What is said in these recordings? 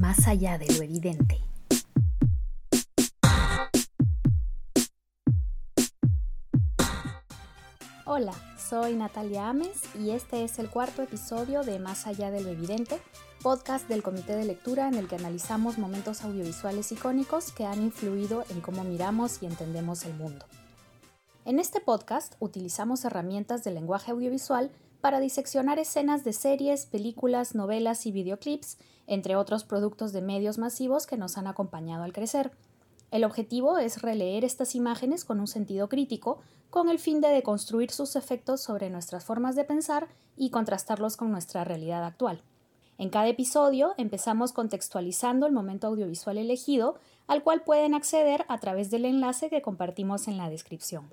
más allá de lo evidente. Hola, soy Natalia Ames y este es el cuarto episodio de Más allá de lo evidente, podcast del Comité de Lectura en el que analizamos momentos audiovisuales icónicos que han influido en cómo miramos y entendemos el mundo. En este podcast utilizamos herramientas de lenguaje audiovisual para diseccionar escenas de series, películas, novelas y videoclips, entre otros productos de medios masivos que nos han acompañado al crecer. El objetivo es releer estas imágenes con un sentido crítico, con el fin de deconstruir sus efectos sobre nuestras formas de pensar y contrastarlos con nuestra realidad actual. En cada episodio empezamos contextualizando el momento audiovisual elegido, al cual pueden acceder a través del enlace que compartimos en la descripción.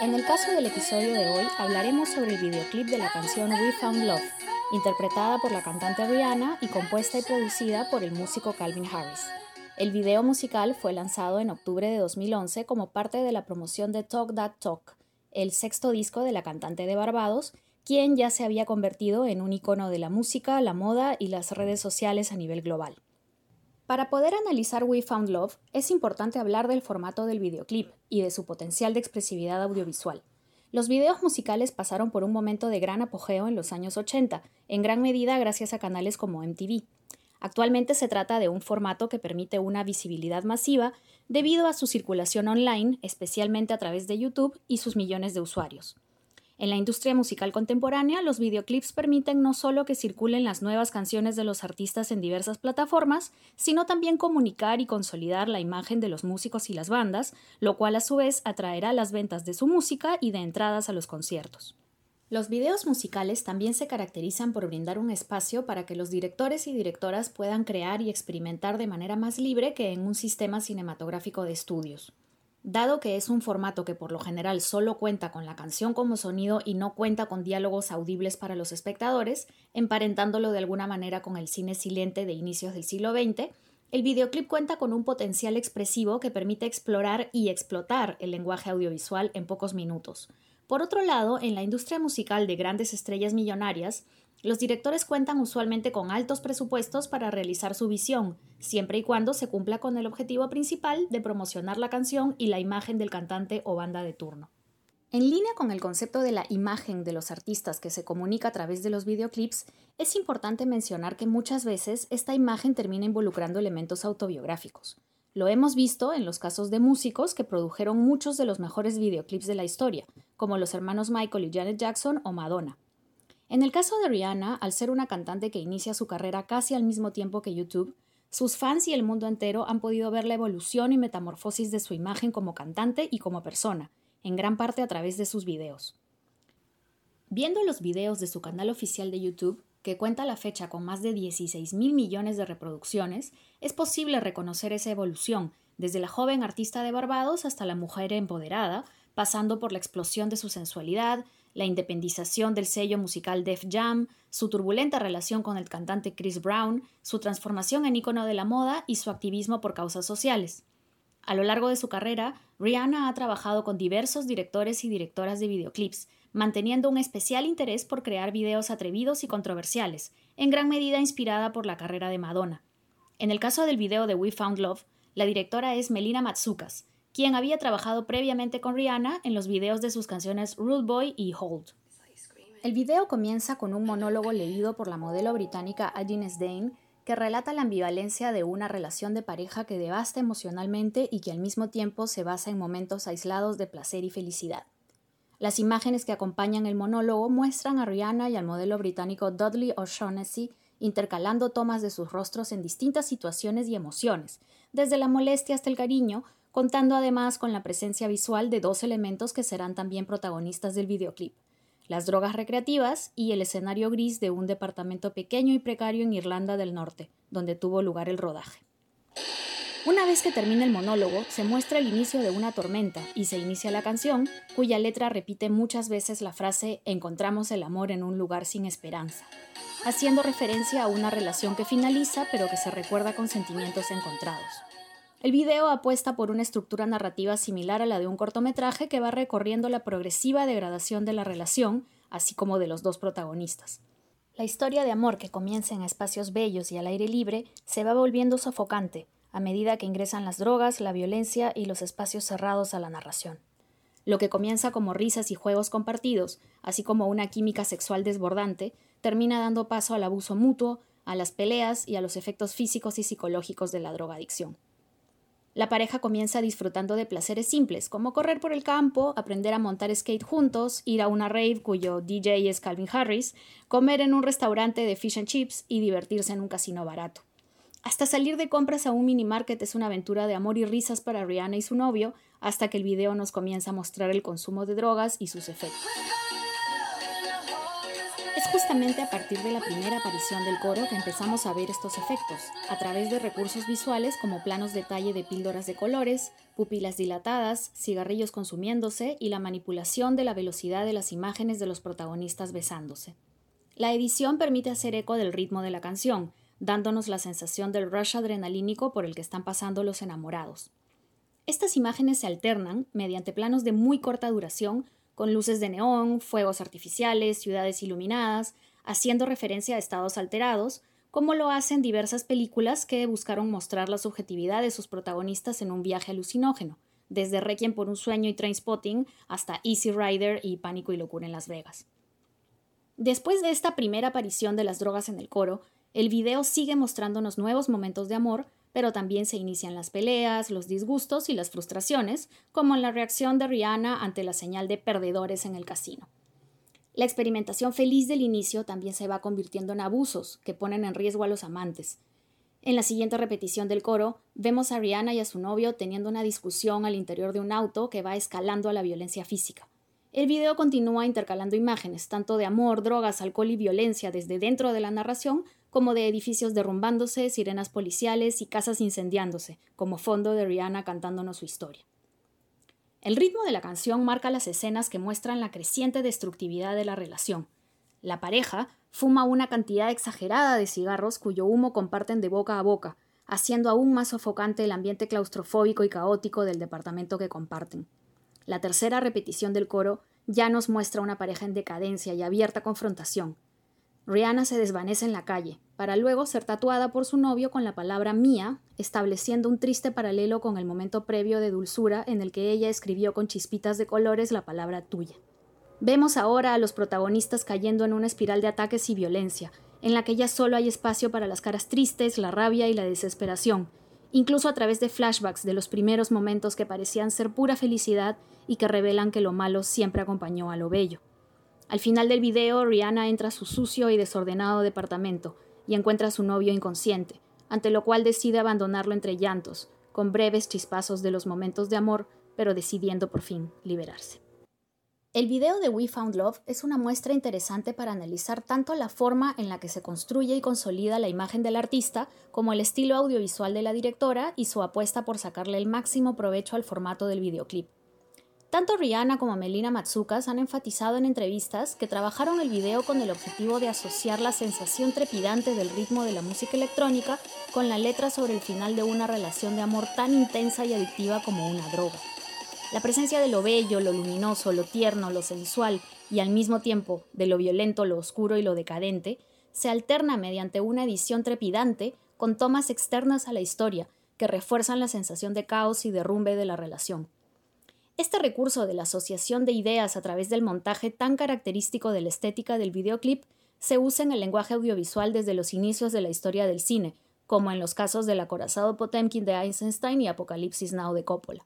En el caso del episodio de hoy hablaremos sobre el videoclip de la canción We Found Love, interpretada por la cantante Rihanna y compuesta y producida por el músico Calvin Harris. El video musical fue lanzado en octubre de 2011 como parte de la promoción de Talk That Talk, el sexto disco de la cantante de Barbados, quien ya se había convertido en un icono de la música, la moda y las redes sociales a nivel global. Para poder analizar We Found Love, es importante hablar del formato del videoclip y de su potencial de expresividad audiovisual. Los videos musicales pasaron por un momento de gran apogeo en los años 80, en gran medida gracias a canales como MTV. Actualmente se trata de un formato que permite una visibilidad masiva debido a su circulación online, especialmente a través de YouTube y sus millones de usuarios. En la industria musical contemporánea, los videoclips permiten no solo que circulen las nuevas canciones de los artistas en diversas plataformas, sino también comunicar y consolidar la imagen de los músicos y las bandas, lo cual a su vez atraerá las ventas de su música y de entradas a los conciertos. Los videos musicales también se caracterizan por brindar un espacio para que los directores y directoras puedan crear y experimentar de manera más libre que en un sistema cinematográfico de estudios. Dado que es un formato que por lo general solo cuenta con la canción como sonido y no cuenta con diálogos audibles para los espectadores, emparentándolo de alguna manera con el cine silente de inicios del siglo XX, el videoclip cuenta con un potencial expresivo que permite explorar y explotar el lenguaje audiovisual en pocos minutos. Por otro lado, en la industria musical de grandes estrellas millonarias, los directores cuentan usualmente con altos presupuestos para realizar su visión, siempre y cuando se cumpla con el objetivo principal de promocionar la canción y la imagen del cantante o banda de turno. En línea con el concepto de la imagen de los artistas que se comunica a través de los videoclips, es importante mencionar que muchas veces esta imagen termina involucrando elementos autobiográficos. Lo hemos visto en los casos de músicos que produjeron muchos de los mejores videoclips de la historia, como los hermanos Michael y Janet Jackson o Madonna. En el caso de Rihanna, al ser una cantante que inicia su carrera casi al mismo tiempo que YouTube, sus fans y el mundo entero han podido ver la evolución y metamorfosis de su imagen como cantante y como persona, en gran parte a través de sus videos. Viendo los videos de su canal oficial de YouTube, que cuenta la fecha con más de 16 mil millones de reproducciones, es posible reconocer esa evolución, desde la joven artista de Barbados hasta la mujer empoderada, pasando por la explosión de su sensualidad, la independización del sello musical Def Jam, su turbulenta relación con el cantante Chris Brown, su transformación en ícono de la moda y su activismo por causas sociales. A lo largo de su carrera, Rihanna ha trabajado con diversos directores y directoras de videoclips, manteniendo un especial interés por crear videos atrevidos y controversiales, en gran medida inspirada por la carrera de Madonna. En el caso del video de We Found Love, la directora es Melina Matsukas, quien había trabajado previamente con Rihanna en los videos de sus canciones Rude Boy y Hold. El video comienza con un monólogo leído por la modelo británica Agnes Dane que relata la ambivalencia de una relación de pareja que devasta emocionalmente y que al mismo tiempo se basa en momentos aislados de placer y felicidad. Las imágenes que acompañan el monólogo muestran a Rihanna y al modelo británico Dudley O'Shaughnessy intercalando tomas de sus rostros en distintas situaciones y emociones, desde la molestia hasta el cariño, contando además con la presencia visual de dos elementos que serán también protagonistas del videoclip, las drogas recreativas y el escenario gris de un departamento pequeño y precario en Irlanda del Norte, donde tuvo lugar el rodaje. Una vez que termina el monólogo, se muestra el inicio de una tormenta y se inicia la canción, cuya letra repite muchas veces la frase Encontramos el amor en un lugar sin esperanza, haciendo referencia a una relación que finaliza pero que se recuerda con sentimientos encontrados. El video apuesta por una estructura narrativa similar a la de un cortometraje que va recorriendo la progresiva degradación de la relación, así como de los dos protagonistas. La historia de amor que comienza en espacios bellos y al aire libre se va volviendo sofocante a medida que ingresan las drogas, la violencia y los espacios cerrados a la narración. Lo que comienza como risas y juegos compartidos, así como una química sexual desbordante, termina dando paso al abuso mutuo, a las peleas y a los efectos físicos y psicológicos de la drogadicción. La pareja comienza disfrutando de placeres simples, como correr por el campo, aprender a montar skate juntos, ir a una rave cuyo DJ es Calvin Harris, comer en un restaurante de fish and chips y divertirse en un casino barato. Hasta salir de compras a un mini market es una aventura de amor y risas para Rihanna y su novio, hasta que el video nos comienza a mostrar el consumo de drogas y sus efectos. Justamente a partir de la primera aparición del coro que empezamos a ver estos efectos, a través de recursos visuales como planos detalle de píldoras de colores, pupilas dilatadas, cigarrillos consumiéndose y la manipulación de la velocidad de las imágenes de los protagonistas besándose. La edición permite hacer eco del ritmo de la canción, dándonos la sensación del rush adrenalínico por el que están pasando los enamorados. Estas imágenes se alternan mediante planos de muy corta duración con luces de neón, fuegos artificiales, ciudades iluminadas, haciendo referencia a estados alterados, como lo hacen diversas películas que buscaron mostrar la subjetividad de sus protagonistas en un viaje alucinógeno, desde Requiem por un sueño y Trainspotting hasta Easy Rider y Pánico y Locura en Las Vegas. Después de esta primera aparición de las drogas en el coro, el video sigue mostrándonos nuevos momentos de amor, pero también se inician las peleas, los disgustos y las frustraciones, como en la reacción de Rihanna ante la señal de perdedores en el casino. La experimentación feliz del inicio también se va convirtiendo en abusos que ponen en riesgo a los amantes. En la siguiente repetición del coro, vemos a Rihanna y a su novio teniendo una discusión al interior de un auto que va escalando a la violencia física. El video continúa intercalando imágenes, tanto de amor, drogas, alcohol y violencia desde dentro de la narración, como de edificios derrumbándose, sirenas policiales y casas incendiándose, como fondo de Rihanna cantándonos su historia. El ritmo de la canción marca las escenas que muestran la creciente destructividad de la relación. La pareja fuma una cantidad exagerada de cigarros cuyo humo comparten de boca a boca, haciendo aún más sofocante el ambiente claustrofóbico y caótico del departamento que comparten. La tercera repetición del coro ya nos muestra una pareja en decadencia y abierta confrontación, Rihanna se desvanece en la calle, para luego ser tatuada por su novio con la palabra mía, estableciendo un triste paralelo con el momento previo de dulzura en el que ella escribió con chispitas de colores la palabra tuya. Vemos ahora a los protagonistas cayendo en una espiral de ataques y violencia, en la que ya solo hay espacio para las caras tristes, la rabia y la desesperación, incluso a través de flashbacks de los primeros momentos que parecían ser pura felicidad y que revelan que lo malo siempre acompañó a lo bello. Al final del video, Rihanna entra a su sucio y desordenado departamento y encuentra a su novio inconsciente, ante lo cual decide abandonarlo entre llantos, con breves chispazos de los momentos de amor, pero decidiendo por fin liberarse. El video de We Found Love es una muestra interesante para analizar tanto la forma en la que se construye y consolida la imagen del artista, como el estilo audiovisual de la directora y su apuesta por sacarle el máximo provecho al formato del videoclip. Tanto Rihanna como Melina Matsukas han enfatizado en entrevistas que trabajaron el video con el objetivo de asociar la sensación trepidante del ritmo de la música electrónica con la letra sobre el final de una relación de amor tan intensa y adictiva como una droga. La presencia de lo bello, lo luminoso, lo tierno, lo sensual y al mismo tiempo de lo violento, lo oscuro y lo decadente se alterna mediante una edición trepidante con tomas externas a la historia que refuerzan la sensación de caos y derrumbe de la relación. Este recurso de la asociación de ideas a través del montaje tan característico de la estética del videoclip se usa en el lenguaje audiovisual desde los inicios de la historia del cine, como en los casos del acorazado Potemkin de Eisenstein y Apocalipsis Now de Coppola.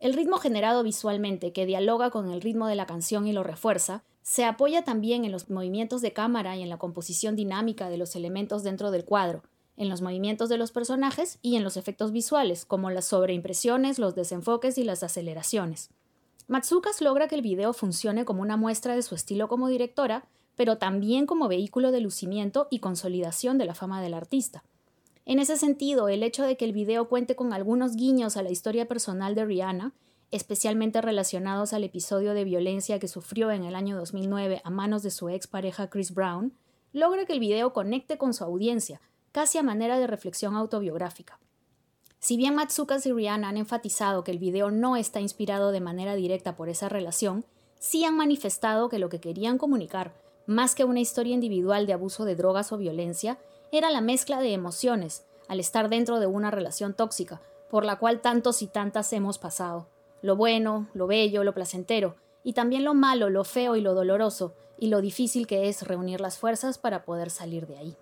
El ritmo generado visualmente, que dialoga con el ritmo de la canción y lo refuerza, se apoya también en los movimientos de cámara y en la composición dinámica de los elementos dentro del cuadro, en los movimientos de los personajes y en los efectos visuales, como las sobreimpresiones, los desenfoques y las aceleraciones. Matsukas logra que el video funcione como una muestra de su estilo como directora, pero también como vehículo de lucimiento y consolidación de la fama del artista. En ese sentido, el hecho de que el video cuente con algunos guiños a la historia personal de Rihanna, especialmente relacionados al episodio de violencia que sufrió en el año 2009 a manos de su ex pareja Chris Brown, logra que el video conecte con su audiencia, casi a manera de reflexión autobiográfica. Si bien Matsukas y Rihanna han enfatizado que el video no está inspirado de manera directa por esa relación, sí han manifestado que lo que querían comunicar, más que una historia individual de abuso de drogas o violencia, era la mezcla de emociones al estar dentro de una relación tóxica, por la cual tantos y tantas hemos pasado. Lo bueno, lo bello, lo placentero, y también lo malo, lo feo y lo doloroso, y lo difícil que es reunir las fuerzas para poder salir de ahí.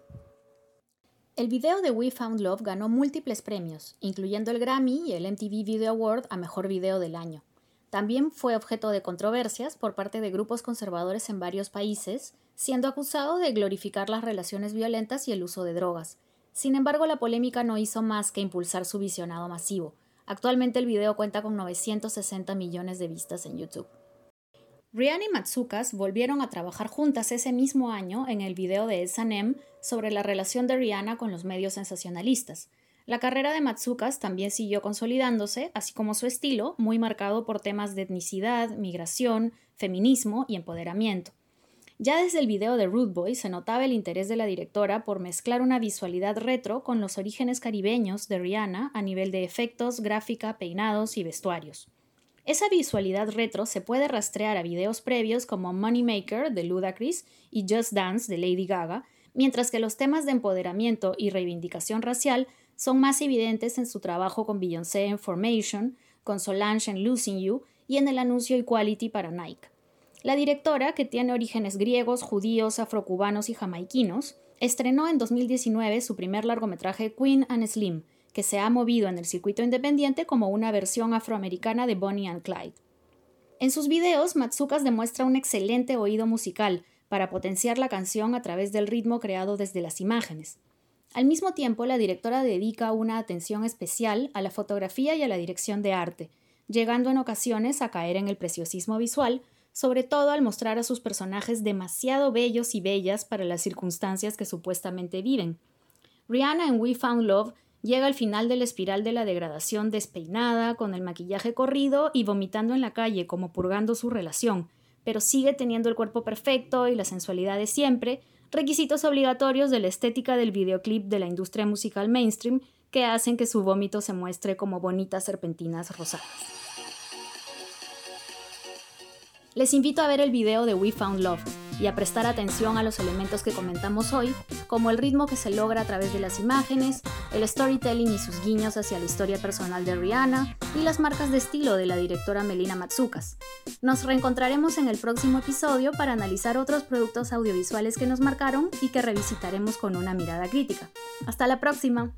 El video de We Found Love ganó múltiples premios, incluyendo el Grammy y el MTV Video Award a Mejor Video del Año. También fue objeto de controversias por parte de grupos conservadores en varios países, siendo acusado de glorificar las relaciones violentas y el uso de drogas. Sin embargo, la polémica no hizo más que impulsar su visionado masivo. Actualmente el video cuenta con 960 millones de vistas en YouTube. Rihanna y Matsukas volvieron a trabajar juntas ese mismo año en el video de S&M sobre la relación de Rihanna con los medios sensacionalistas. La carrera de Matsukas también siguió consolidándose, así como su estilo, muy marcado por temas de etnicidad, migración, feminismo y empoderamiento. Ya desde el video de Rude Boy se notaba el interés de la directora por mezclar una visualidad retro con los orígenes caribeños de Rihanna a nivel de efectos, gráfica, peinados y vestuarios. Esa visualidad retro se puede rastrear a videos previos como Moneymaker de Ludacris y Just Dance de Lady Gaga, mientras que los temas de empoderamiento y reivindicación racial son más evidentes en su trabajo con Beyoncé en Formation, con Solange en Losing You y en el anuncio Equality para Nike. La directora, que tiene orígenes griegos, judíos, afrocubanos y jamaiquinos, estrenó en 2019 su primer largometraje Queen and Slim, que se ha movido en el circuito independiente como una versión afroamericana de Bonnie and Clyde. En sus videos, Matsukas demuestra un excelente oído musical para potenciar la canción a través del ritmo creado desde las imágenes. Al mismo tiempo, la directora dedica una atención especial a la fotografía y a la dirección de arte, llegando en ocasiones a caer en el preciosismo visual, sobre todo al mostrar a sus personajes demasiado bellos y bellas para las circunstancias que supuestamente viven. Rihanna en We Found Love llega al final de la espiral de la degradación despeinada, con el maquillaje corrido y vomitando en la calle como purgando su relación, pero sigue teniendo el cuerpo perfecto y la sensualidad de siempre, requisitos obligatorios de la estética del videoclip de la industria musical mainstream que hacen que su vómito se muestre como bonitas serpentinas rosadas. Les invito a ver el video de We Found Love y a prestar atención a los elementos que comentamos hoy, como el ritmo que se logra a través de las imágenes, el storytelling y sus guiños hacia la historia personal de Rihanna y las marcas de estilo de la directora Melina Matsukas. Nos reencontraremos en el próximo episodio para analizar otros productos audiovisuales que nos marcaron y que revisitaremos con una mirada crítica. Hasta la próxima.